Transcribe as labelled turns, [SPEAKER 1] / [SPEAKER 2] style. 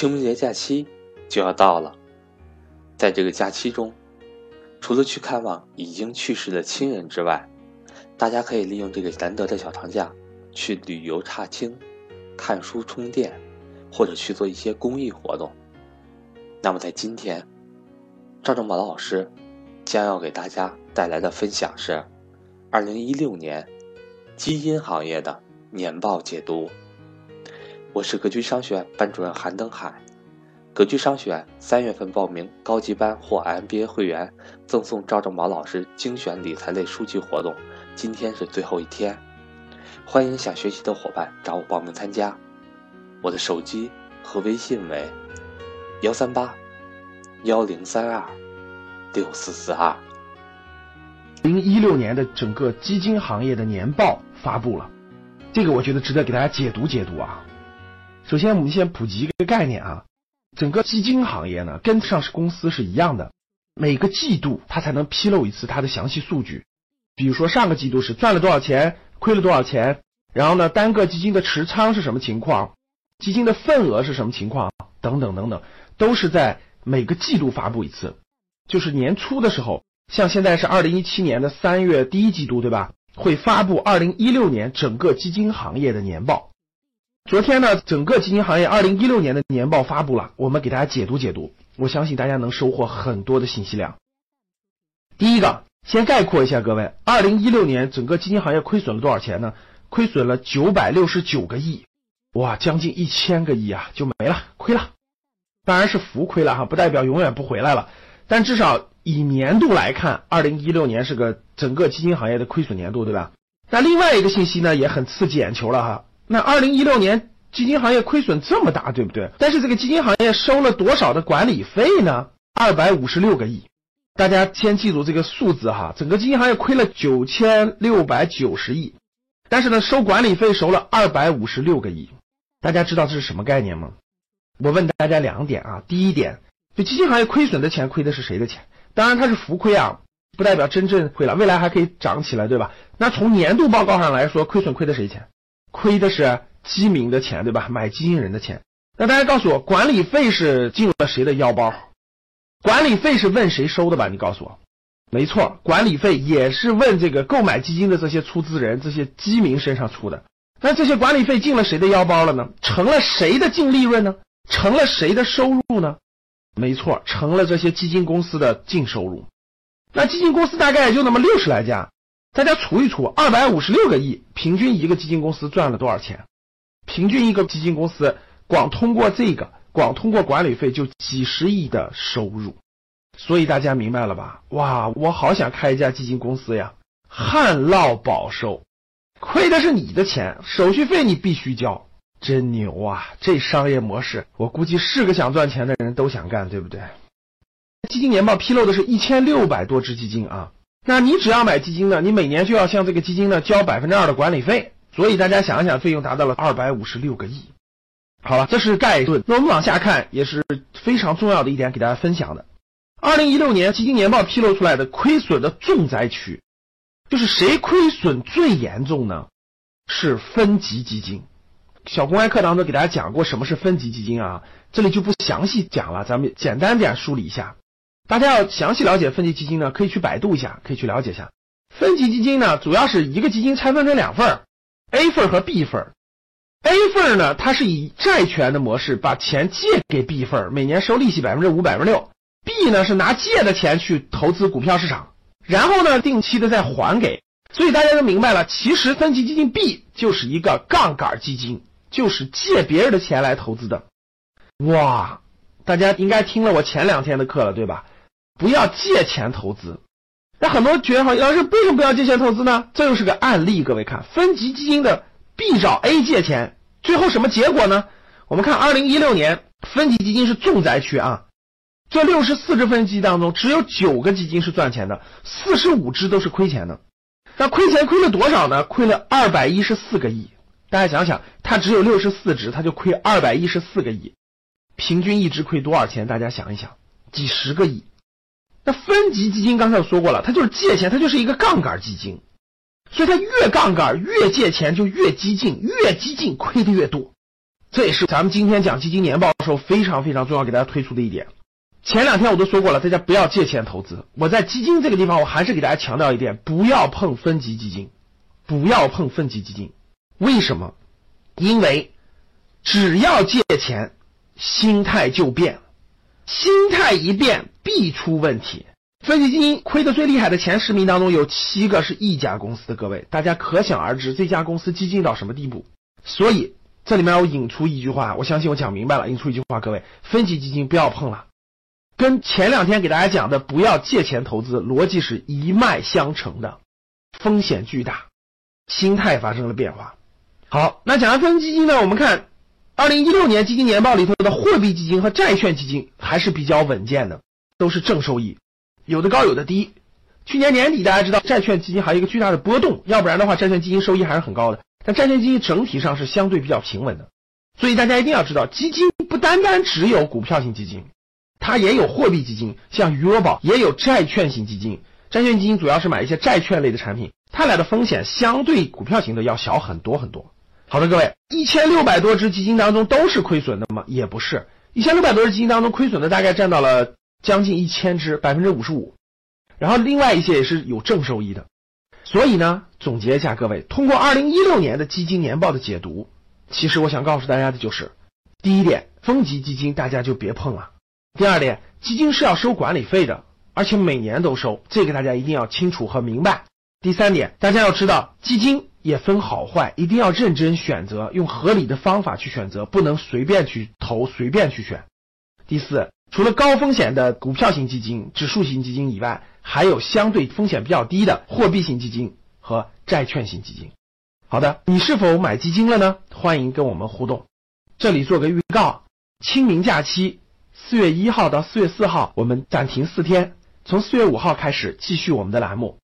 [SPEAKER 1] 清明节假期就要到了，在这个假期中，除了去看望已经去世的亲人之外，大家可以利用这个难得的小长假，去旅游踏青、看书充电，或者去做一些公益活动。那么在今天，赵正宝老师将要给大家带来的分享是二零一六年基因行业的年报解读。我是格局商学院班主任韩登海，格局商学院三月份报名高级班或 MBA 会员赠送赵正宝老师精选理财类书籍活动，今天是最后一天，欢迎想学习的伙伴找我报名参加。我的手机和微信为幺三八幺零三二六四四二。
[SPEAKER 2] 零一六年的整个基金行业的年报发布了，这个我觉得值得给大家解读解读啊。首先，我们先普及一个概念啊，整个基金行业呢，跟上市公司是一样的，每个季度它才能披露一次它的详细数据。比如说上个季度是赚了多少钱，亏了多少钱，然后呢，单个基金的持仓是什么情况，基金的份额是什么情况，等等等等，都是在每个季度发布一次。就是年初的时候，像现在是二零一七年的三月第一季度，对吧？会发布二零一六年整个基金行业的年报。昨天呢，整个基金行业二零一六年的年报发布了，我们给大家解读解读，我相信大家能收获很多的信息量。第一个，先概括一下各位，二零一六年整个基金行业亏损了多少钱呢？亏损了九百六十九个亿，哇，将近一千个亿啊，就没了，亏了。当然是浮亏了哈，不代表永远不回来了，但至少以年度来看，二零一六年是个整个基金行业的亏损年度，对吧？那另外一个信息呢，也很刺激眼球了哈。那二零一六年基金行业亏损这么大，对不对？但是这个基金行业收了多少的管理费呢？二百五十六个亿。大家先记住这个数字哈，整个基金行业亏了九千六百九十亿，但是呢，收管理费收了二百五十六个亿。大家知道这是什么概念吗？我问大家两点啊，第一点，就基金行业亏损的钱亏的是谁的钱？当然它是浮亏啊，不代表真正亏了，未来还可以涨起来，对吧？那从年度报告上来说，亏损亏的谁钱？亏的是基民的钱，对吧？买基金人的钱。那大家告诉我，管理费是进入了谁的腰包？管理费是问谁收的吧？你告诉我。没错，管理费也是问这个购买基金的这些出资人、这些基民身上出的。那这些管理费进了谁的腰包了呢？成了谁的净利润呢？成了谁的收入呢？没错，成了这些基金公司的净收入。那基金公司大概也就那么六十来家。大家除一除，二百五十六个亿，平均一个基金公司赚了多少钱？平均一个基金公司光通过这个，光通过管理费就几十亿的收入。所以大家明白了吧？哇，我好想开一家基金公司呀！旱涝保收，亏的是你的钱，手续费你必须交，真牛啊！这商业模式，我估计是个想赚钱的人都想干，对不对？基金年报披露的是一千六百多只基金啊。那你只要买基金呢，你每年就要向这个基金呢交百分之二的管理费，所以大家想一想，费用达到了二百五十六个亿。好了，这是概论。那我们往下看，也是非常重要的一点，给大家分享的。二零一六年基金年报披露出来的亏损的重灾区，就是谁亏损最严重呢？是分级基金。小公开课当中给大家讲过什么是分级基金啊，这里就不详细讲了，咱们简单点梳理一下。大家要详细了解分级基金呢，可以去百度一下，可以去了解一下。分级基金呢，主要是一个基金拆分成两份，A 份和 B 份。A 份呢，它是以债权的模式把钱借给 B 份，每年收利息百分之五、百分之六。B 呢是拿借的钱去投资股票市场，然后呢定期的再还给。所以大家都明白了，其实分级基金 B 就是一个杠杆基金，就是借别人的钱来投资的。哇，大家应该听了我前两天的课了，对吧？不要借钱投资，那很多学员好，老师为什么不要借钱投资呢？这又是个案例，各位看，分级基金的 B 找 A 借钱，最后什么结果呢？我们看二零一六年分级基金是重灾区啊，这六十四只分级当中，只有九个基金是赚钱的，四十五只都是亏钱的。那亏钱亏了多少呢？亏了二百一十四个亿。大家想想，它只有六十四只，它就亏二百一十四个亿，平均一只亏多少钱？大家想一想，几十个亿。那分级基金刚才我说过了，它就是借钱，它就是一个杠杆基金，所以它越杠杆越借钱就越激进，越激进亏的越多。这也是咱们今天讲基金年报的时候非常非常重要给大家推出的一点。前两天我都说过了，大家不要借钱投资。我在基金这个地方，我还是给大家强调一点：不要碰分级基金，不要碰分级基金。为什么？因为只要借钱，心态就变了，心态一变必出问题。分级基金亏的最厉害的前十名当中有七个是一家公司的，各位大家可想而知这家公司激进到什么地步。所以这里面我引出一句话，我相信我讲明白了。引出一句话，各位分级基金不要碰了，跟前两天给大家讲的不要借钱投资逻辑是一脉相承的，风险巨大，心态发生了变化。好，那讲完分级基金呢，我们看二零一六年基金年报里头的货币基金和债券基金还是比较稳健的，都是正收益。有的高，有的低。去年年底，大家知道债券基金还有一个巨大的波动，要不然的话，债券基金收益还是很高的。但债券基金整体上是相对比较平稳的，所以大家一定要知道，基金不单单只有股票型基金，它也有货币基金，像余额宝也有债券型基金。债券基金主要是买一些债券类的产品，它俩的风险相对股票型的要小很多很多。好的，各位，一千六百多只基金当中都是亏损的吗？也不是，一千六百多只基金当中亏损的大概占到了。将近一千只，百分之五十五，然后另外一些也是有正收益的，所以呢，总结一下，各位通过二零一六年的基金年报的解读，其实我想告诉大家的就是，第一点，分级基金大家就别碰了；第二点，基金是要收管理费的，而且每年都收，这个大家一定要清楚和明白；第三点，大家要知道，基金也分好坏，一定要认真选择，用合理的方法去选择，不能随便去投，随便去选；第四。除了高风险的股票型基金、指数型基金以外，还有相对风险比较低的货币型基金和债券型基金。好的，你是否买基金了呢？欢迎跟我们互动。这里做个预告：清明假期，四月一号到四月四号，我们暂停四天，从四月五号开始继续我们的栏目。